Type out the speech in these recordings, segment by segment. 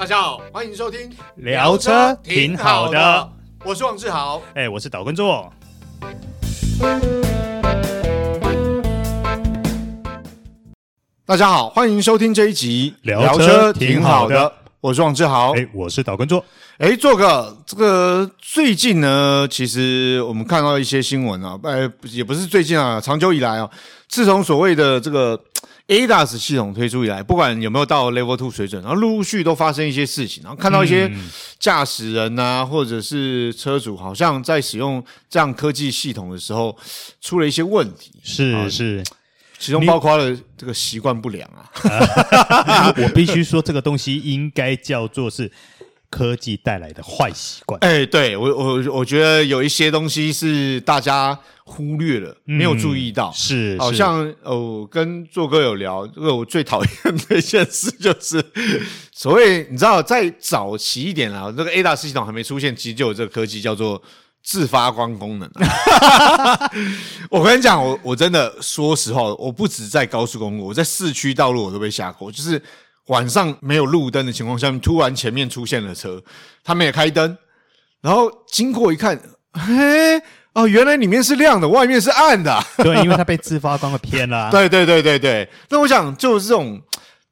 大家好，欢迎收听聊车挺好的，我是王志豪，哎，我是岛根座。大家好，欢迎收听这一集聊车挺好的，我是王志豪，哎，我是岛根座。哎，做个这个最近呢，其实我们看到一些新闻啊，呃，也不是最近啊，长久以来啊，自从所谓的这个。ADAS 系统推出以来，不管有没有到 Level Two 水准，然后陆陆续续都发生一些事情，然后看到一些驾驶人啊，或者是车主，好像在使用这样科技系统的时候出了一些问题。是是，其中包括了这个习惯不良啊。我必须说，这个东西应该叫做是。科技带来的坏习惯，哎，对我我我觉得有一些东西是大家忽略了，嗯、没有注意到，是好像哦，跟做哥有聊，这个我最讨厌的一件事就是，所谓你知道，在早期一点啊，这个 ADAS 系统还没出现，其实就有这个科技叫做自发光功能、啊。我跟你讲，我我真的说实话，我不止在高速公路，我在市区道路我都被吓过，就是。晚上没有路灯的情况下，突然前面出现了车，他们也开灯，然后经过一看，嘿，哦，原来里面是亮的，外面是暗的。对，因为它被自发光给骗了。对对对对对。那我想就是这种，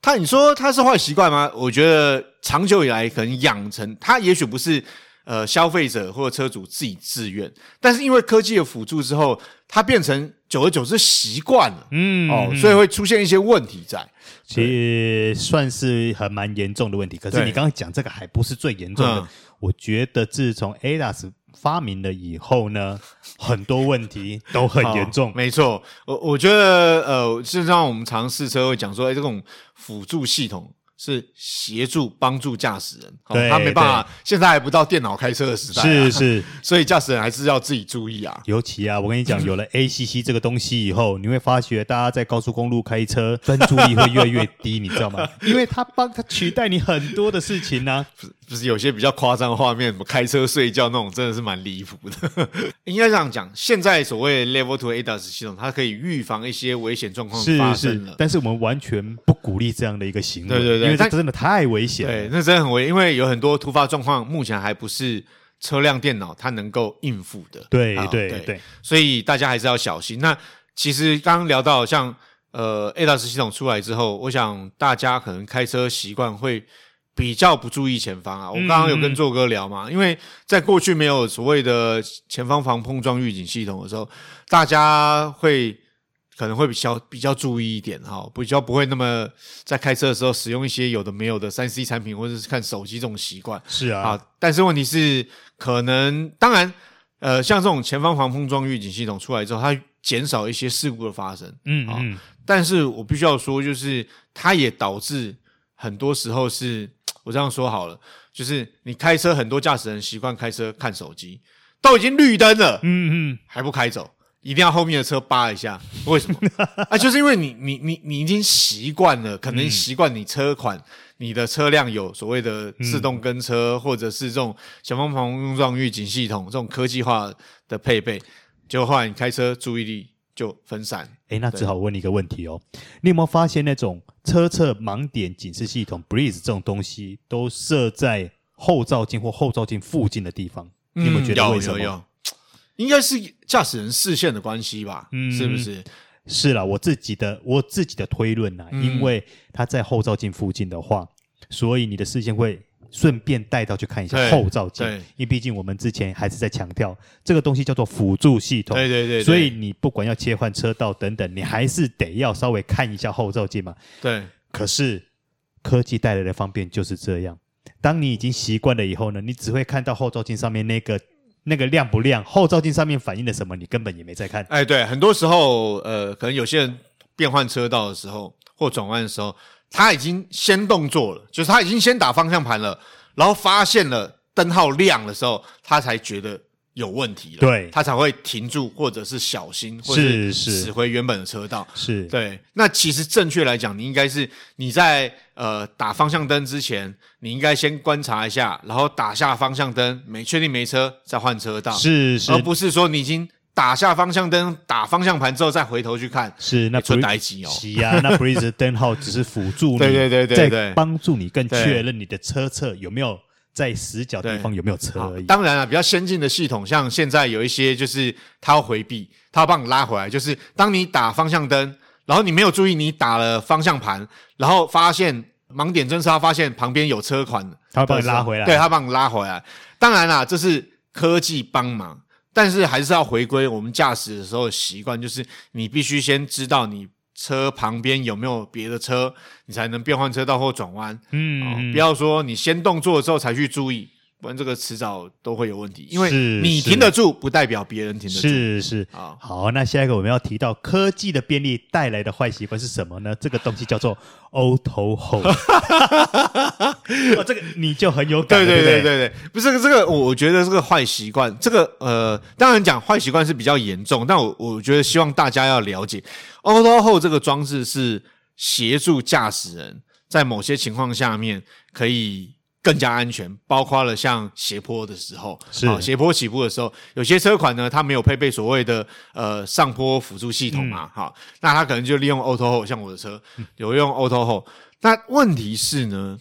他你说他是坏习惯吗？我觉得长久以来可能养成，他也许不是呃消费者或者车主自己自愿，但是因为科技的辅助之后，它变成久而久之习惯了，嗯哦，所以会出现一些问题在。其实算是很蛮严重的问题，可是你刚刚讲这个还不是最严重的。我觉得自从 ADAS 发明了以后呢，很多问题都很严重。没错，我我觉得呃，事实上我们常试车会讲说，哎，这种辅助系统。是协助帮助驾驶人，对，他没办法，现在还不到电脑开车的时代，是是，所以驾驶人还是要自己注意啊。尤其啊，我跟你讲，有了 ACC 这个东西以后，你会发觉大家在高速公路开车 专注力会越来越低，你知道吗？因为他帮他取代你很多的事情呢。不是有些比较夸张的画面，什么开车睡觉那种，真的是蛮离谱的。应该这样讲，现在所谓 Level Two ADAS 系统，它可以预防一些危险状况发生了。但是我们完全不鼓励这样的一个行为，对对对，因为这真的太危险。对，那真的很危，因为有很多突发状况，目前还不是车辆电脑它能够应付的。对对对，对，所以大家还是要小心。那其实刚刚聊到像呃 ADAS 系统出来之后，我想大家可能开车习惯会。比较不注意前方啊，我刚刚有跟做哥聊嘛，因为在过去没有所谓的前方防碰撞预警系统的时候，大家会可能会比较比较注意一点哈，比较不会那么在开车的时候使用一些有的没有的三 C 产品或者是看手机这种习惯。是啊，啊，但是问题是，可能当然，呃，像这种前方防碰撞预警系统出来之后，它减少一些事故的发生。嗯嗯，但是我必须要说，就是它也导致很多时候是。我这样说好了，就是你开车，很多驾驶人习惯开车看手机，都已经绿灯了，嗯嗯，还不开走，一定要后面的车扒一下，为什么？啊，就是因为你你你你已经习惯了，可能习惯你车款，你的车辆有所谓的自动跟车，或者是这种小方防碰撞预警系统这种科技化的配备，结果后来你开车注意力就分散。诶，那只好问你一个问题哦，你有没有发现那种？车侧盲点警示系统 Breeze 这种东西都设在后照镜或后照镜附近的地方，有没有觉得为什么？有有有应该是驾驶人视线的关系吧？嗯，是不是？是啦，我自己的我自己的推论呐、啊嗯，因为他在后照镜附近的话，所以你的视线会。顺便带到去看一下后照镜，因为毕竟我们之前还是在强调这个东西叫做辅助系统，对对对，对，所以你不管要切换车道等等，你还是得要稍微看一下后照镜嘛。对。可是科技带来的方便就是这样，当你已经习惯了以后呢，你只会看到后照镜上面那个那个亮不亮，后照镜上面反映的什么，你根本也没在看。哎，对，很多时候呃，可能有些人变换车道的时候或转弯的时候。他已经先动作了，就是他已经先打方向盘了，然后发现了灯号亮的时候，他才觉得有问题了，对，他才会停住，或者是小心，或者是驶回原本的车道，是。对。那其实正确来讲，你应该是你在呃打方向灯之前，你应该先观察一下，然后打下方向灯，没确定没车再换车道，是是，而不是说你已经。打下方向灯，打方向盘之后再回头去看，是那纯呆机哦。是啊，那 Breeze 灯号只是辅助你，对对对对对，帮助你更确认你的车侧有没有在死角地方有没有车而已。当然了，比较先进的系统，像现在有一些就是它要回避，它要帮你拉回来，就是当你打方向灯，然后你没有注意你打了方向盘，然后发现盲点侦测，发现旁边有车款，它会帮你拉回来，对，它帮你拉回来。当然啦，这是科技帮忙，但是还是要回归我们驾驶的时候的习惯，就是你必须先知道你车旁边有没有别的车，你才能变换车道或转弯。嗯，哦，不要说你先动作之后才去注意。不然这个迟早都会有问题，因为你停得住，不代表别人停得住。是是啊，好，那下一个我们要提到科技的便利带来的坏习惯是什么呢？这个东西叫做 Auto Hold。哦，这个你就很有感，对对对对对，不是这个，我觉得这个坏习惯，这个呃，当然讲坏习惯是比较严重，但我我觉得希望大家要了解 Auto Hold 这个装置是协助驾驶人在某些情况下面可以。更加安全，包括了像斜坡的时候，是啊，斜坡起步的时候，有些车款呢，它没有配备所谓的呃上坡辅助系统嘛，嗯、好，那它可能就利用 Auto Hold，像我的车有用 Auto Hold。那问题是呢，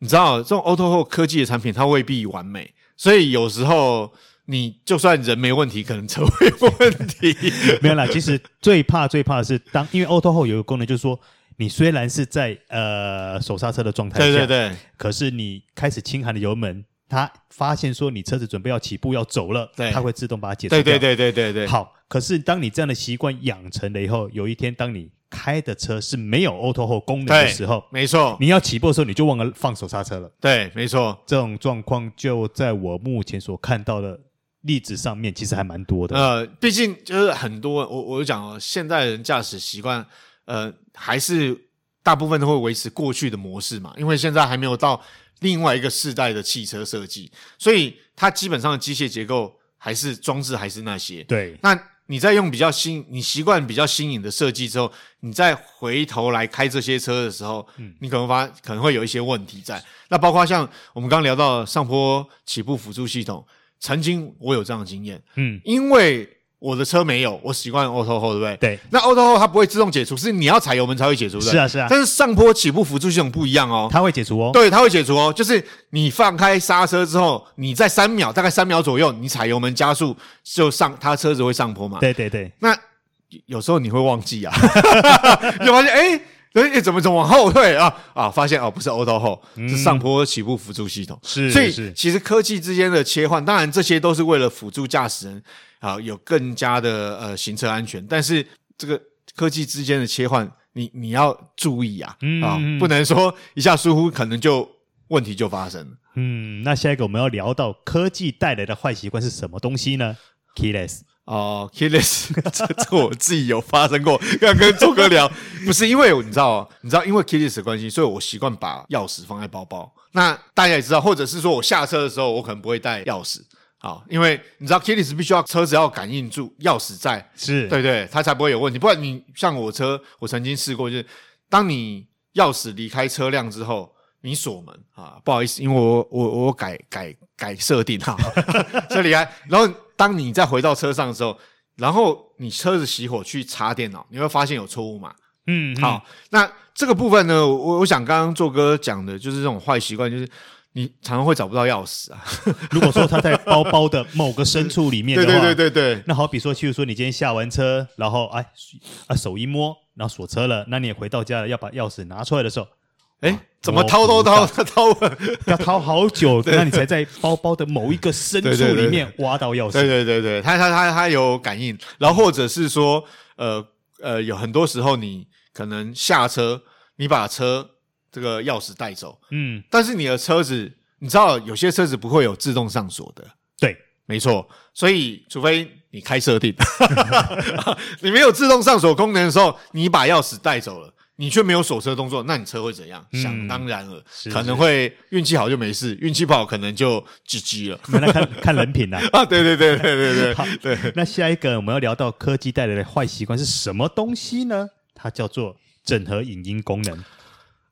你知道这种 Auto Hold 科技的产品，它未必完美，所以有时候你就算人没问题，可能车会有问题。没有啦，其实最怕最怕的是当，因为 Auto Hold 有个功能，就是说。你虽然是在呃手刹车的状态下，对对对，可是你开始轻含的油门，它发现说你车子准备要起步要走了，对，它会自动把它解除掉。对对对对对对。好，可是当你这样的习惯养成了以后，有一天当你开的车是没有 Auto Hold 功能的时候，没错，你要起步的时候你就忘了放手刹车了。对，没错，这种状况就在我目前所看到的例子上面，其实还蛮多的。呃，毕竟就是很多，我我就讲哦，现代人驾驶习惯。呃，还是大部分都会维持过去的模式嘛，因为现在还没有到另外一个世代的汽车设计，所以它基本上的机械结构还是装置还是那些。对，那你在用比较新，你习惯比较新颖的设计之后，你再回头来开这些车的时候，嗯，你可能发可能会有一些问题在。那包括像我们刚刚聊到上坡起步辅助系统，曾经我有这样的经验，嗯，因为。我的车没有，我习惯 Auto Hold，对不对？对。那 Auto Hold 它不会自动解除，是你要踩油门才会解除的。是啊，是啊。但是上坡起步辅助系统不一样哦，它会解除哦。对，它会解除哦。就是你放开刹车之后，你在三秒，大概三秒左右，你踩油门加速就上，它车子会上坡嘛？对对对。那有时候你会忘记啊，就发现哎哎怎么怎么往后退啊啊？发现哦不是 Auto Hold，是上坡起步辅助系统。是。所以其实科技之间的切换，当然这些都是为了辅助驾驶人。啊，有更加的呃行车安全，但是这个科技之间的切换，你你要注意啊，嗯、啊，不能说一下疏忽，可能就问题就发生了。嗯，那下一个我们要聊到科技带来的坏习惯是什么东西呢？Keyless 哦，Keyless，这这我自己有发生过，刚跟周哥聊，不是因为你知道，你知道因为 Keyless 的关系，所以我习惯把钥匙放在包包。那大家也知道，或者是说我下车的时候，我可能不会带钥匙。好，因为你知道，Keyless 必须要车子要感应住钥匙在，是对对，它才不会有问题。不然你像我车，我曾经试过，就是当你钥匙离开车辆之后，你锁门啊，不好意思，因为我我我改改改设定哈，车离开，然后当你再回到车上的时候，然后你车子熄火去插电脑，你会发现有错误码。嗯，嗯，好，那这个部分呢，我我想刚刚做哥讲的就是这种坏习惯，就是。你常常会找不到钥匙啊！如果说他在包包的某个深处里面的话，对对对对对。那好比说，譬如说你今天下完车，然后哎啊手一摸，然后锁车了，那你也回到家了，要把钥匙拿出来的时候，哎，怎么掏都掏掏，要掏好久，那你才在包包的某一个深处里面挖到钥匙。对对对对，他他他他有感应，然后或者是说，呃呃，有很多时候你可能下车，你把车。这个钥匙带走，嗯，但是你的车子，你知道有些车子不会有自动上锁的，对，没错，所以除非你开设定，你没有自动上锁功能的时候，你把钥匙带走了，你却没有锁车动作，那你车会怎样？嗯、想当然了，可能会运气好就没事，运气不好可能就 GG 了。那看看人品啊，啊，对对对对对对，好对。那下一个我们要聊到科技带来的坏习惯是什么东西呢？它叫做整合影音功能。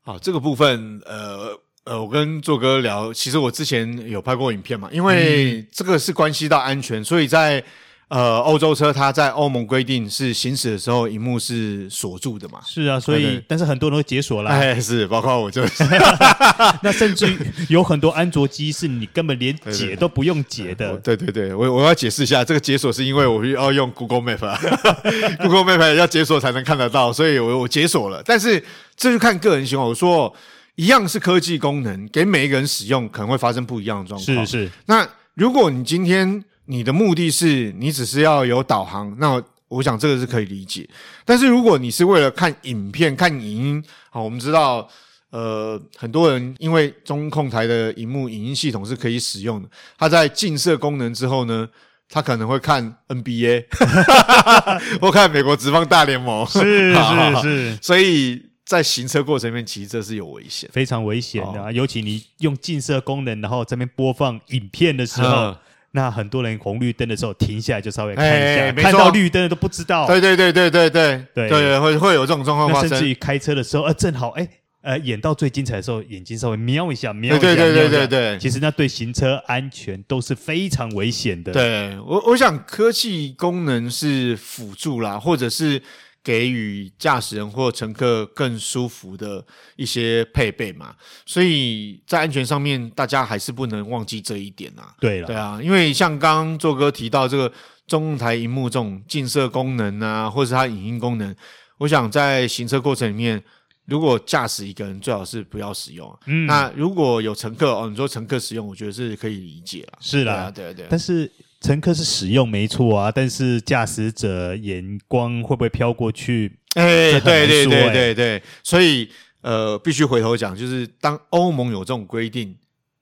好，这个部分，呃呃，我跟作哥聊，其实我之前有拍过影片嘛，因为这个是关系到安全，所以在呃，欧洲车它在欧盟规定是行驶的时候，荧幕是锁住的嘛？是啊，所以但是很多人都解锁了。哎，是，包括我就是。那甚至有很多安卓机是你根本连解都不用解的。对对对，我我要解释一下，这个解锁是因为我要用 Google Map 啊，Google Map 要解锁才能看得到，所以我我解锁了。但是这就看个人情况。我说一样是科技功能，给每一个人使用可能会发生不一样的状况。是是。那如果你今天。你的目的是你只是要有导航，那我想这个是可以理解。但是如果你是为了看影片、看影音，好，我们知道，呃，很多人因为中控台的荧幕影音系统是可以使用的，它在近摄功能之后呢，他可能会看 NBA，或看美国职棒大联盟，是 是是，所以在行车过程里面，其实这是有危险，非常危险的啊，尤其你用近摄功能，然后这边播放影片的时候。那很多人红绿灯的时候停下来就稍微看一下，欸、看到绿灯的都不知道。对对对对对对对对，会会有这种状况发生。甚至于开车的时候，呃，正好哎，呃，演到最精彩的时候，眼睛稍微瞄一下，瞄一下，对对对对对对。其实那对行车安全都是非常危险的。对我，我想科技功能是辅助啦，或者是。给予驾驶人或乘客更舒服的一些配备嘛，所以在安全上面，大家还是不能忘记这一点啊。对了，对啊，因为像刚刚做哥提到这个中控台荧幕这种近摄功能啊，或者是它影音功能，我想在行车过程里面，如果驾驶一个人，最好是不要使用。嗯，那如果有乘客哦，你说乘客使用，我觉得是可以理解了。是啦，对啊，对啊，对啊，但是。乘客是使用没错啊，但是驾驶者眼光会不会飘过去？哎、欸，对对对对对，所以呃，必须回头讲，就是当欧盟有这种规定，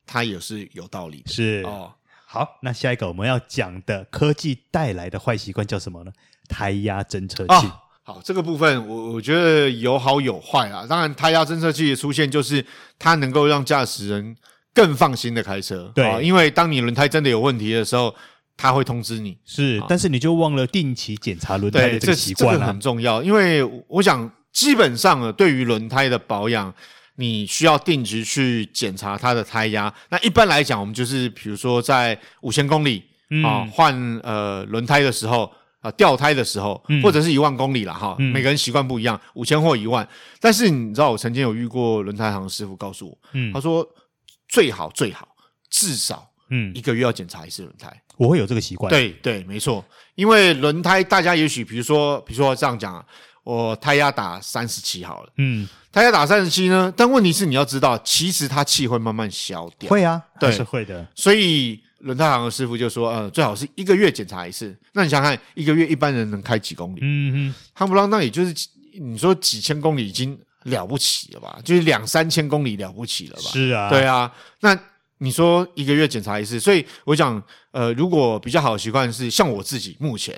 它也是有道理的。是哦，好，那下一个我们要讲的科技带来的坏习惯叫什么呢？胎压侦测器。哦、好，这个部分我我觉得有好有坏啊。当然，胎压侦测器的出现，就是它能够让驾驶人更放心的开车。对、哦，因为当你轮胎真的有问题的时候。他会通知你，是，但是你就忘了定期检查轮胎的这个习惯了。这个很重要，因为我想基本上呢，对于轮胎的保养，你需要定期去检查它的胎压。那一般来讲，我们就是比如说在五千公里啊换呃轮胎的时候啊掉胎的时候，或者是一万公里了哈。每个人习惯不一样，五千或一万。但是你知道，我曾经有遇过轮胎行的师傅告诉我，他说最好最好至少嗯一个月要检查一次轮胎。我会有这个习惯。对对，没错，因为轮胎，大家也许比如说，比如说这样讲啊，我胎压打三十七好了，嗯，胎压打三十七呢，但问题是你要知道，其实它气会慢慢消掉。会啊，对，是会的。所以轮胎行的师傅就说，呃，最好是一个月检查一次。那你想想看，一个月一般人能开几公里？嗯嗯，夯不啷当也就是你说几千公里已经了不起了吧？就是两三千公里了不起了吧？是啊，对啊，那。你说一个月检查一次，所以我讲，呃，如果比较好的习惯是像我自己，目前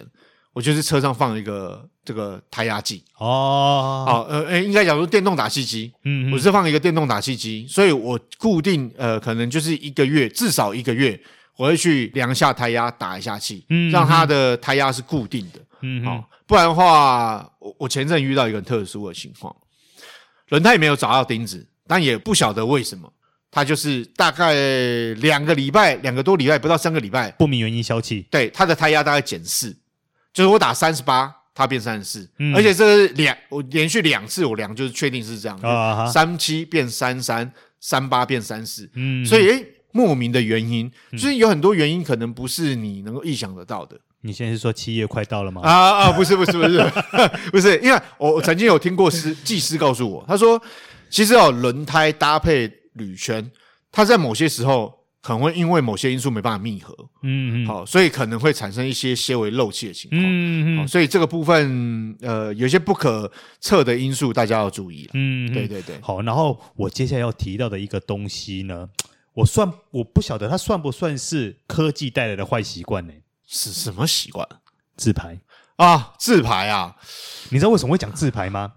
我就是车上放一个这个胎压计。哦，好，呃，诶，应该讲说电动打气机，嗯，我是放一个电动打气机，所以我固定呃，可能就是一个月至少一个月，我会去量一下胎压，打一下气，嗯，让它的胎压是固定的，嗯，好，不然的话，我我前阵遇到一个很特殊的情况，轮胎也没有找到钉子，但也不晓得为什么。它就是大概两个礼拜，两个多礼拜，不到三个礼拜，不明原因消气。对，他的胎压大概减四，就是我打三十八，他变三十四，而且这是两，我连续两次我量，就是确定是这样，三七变三三，三八变三四，嗯，所以诶，莫名的原因，就是有很多原因可能不是你能够意想得到的。你现在是说七月快到了吗？啊啊，不是不是不是 不是，因为我我曾经有听过师技师告诉我，他说其实哦，轮胎搭配。铝圈，它在某些时候可能会因为某些因素没办法密合，嗯嗯，好，所以可能会产生一些些微漏气的情况，嗯嗯，所以这个部分呃有些不可测的因素，大家要注意，嗯，对对对，好，然后我接下来要提到的一个东西呢，我算我不晓得它算不算是科技带来的坏习惯呢？是什么习惯？自拍啊，自拍啊，你知道为什么会讲自拍吗？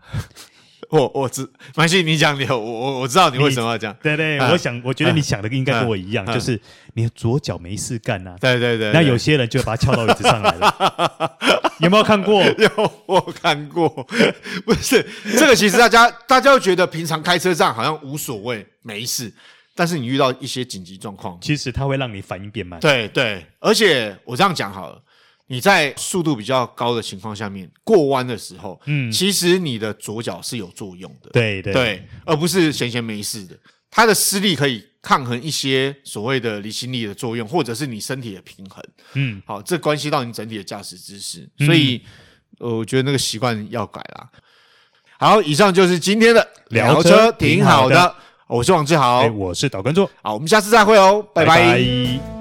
我我知，蛮信，你讲你我我我知道你为什么要讲。对对，我想我觉得你想的应该跟我一样，就是你左脚没事干呐。对对对。那有些人就把它翘到椅子上来了。有没有看过？有，我看过。不是这个，其实大家大家会觉得平常开车这样好像无所谓，没事。但是你遇到一些紧急状况，其实它会让你反应变慢。对对，而且我这样讲好了。你在速度比较高的情况下面过弯的时候，嗯，其实你的左脚是有作用的，对对对，而不是闲闲没事的。它的施力可以抗衡一些所谓的离心力的作用，或者是你身体的平衡，嗯，好，这关系到你整体的驾驶姿势，所以，呃，我觉得那个习惯要改啦。好，以上就是今天的聊车，挺好的。我是王志豪，我是导观众，好，我们下次再会哦，拜拜。拜拜。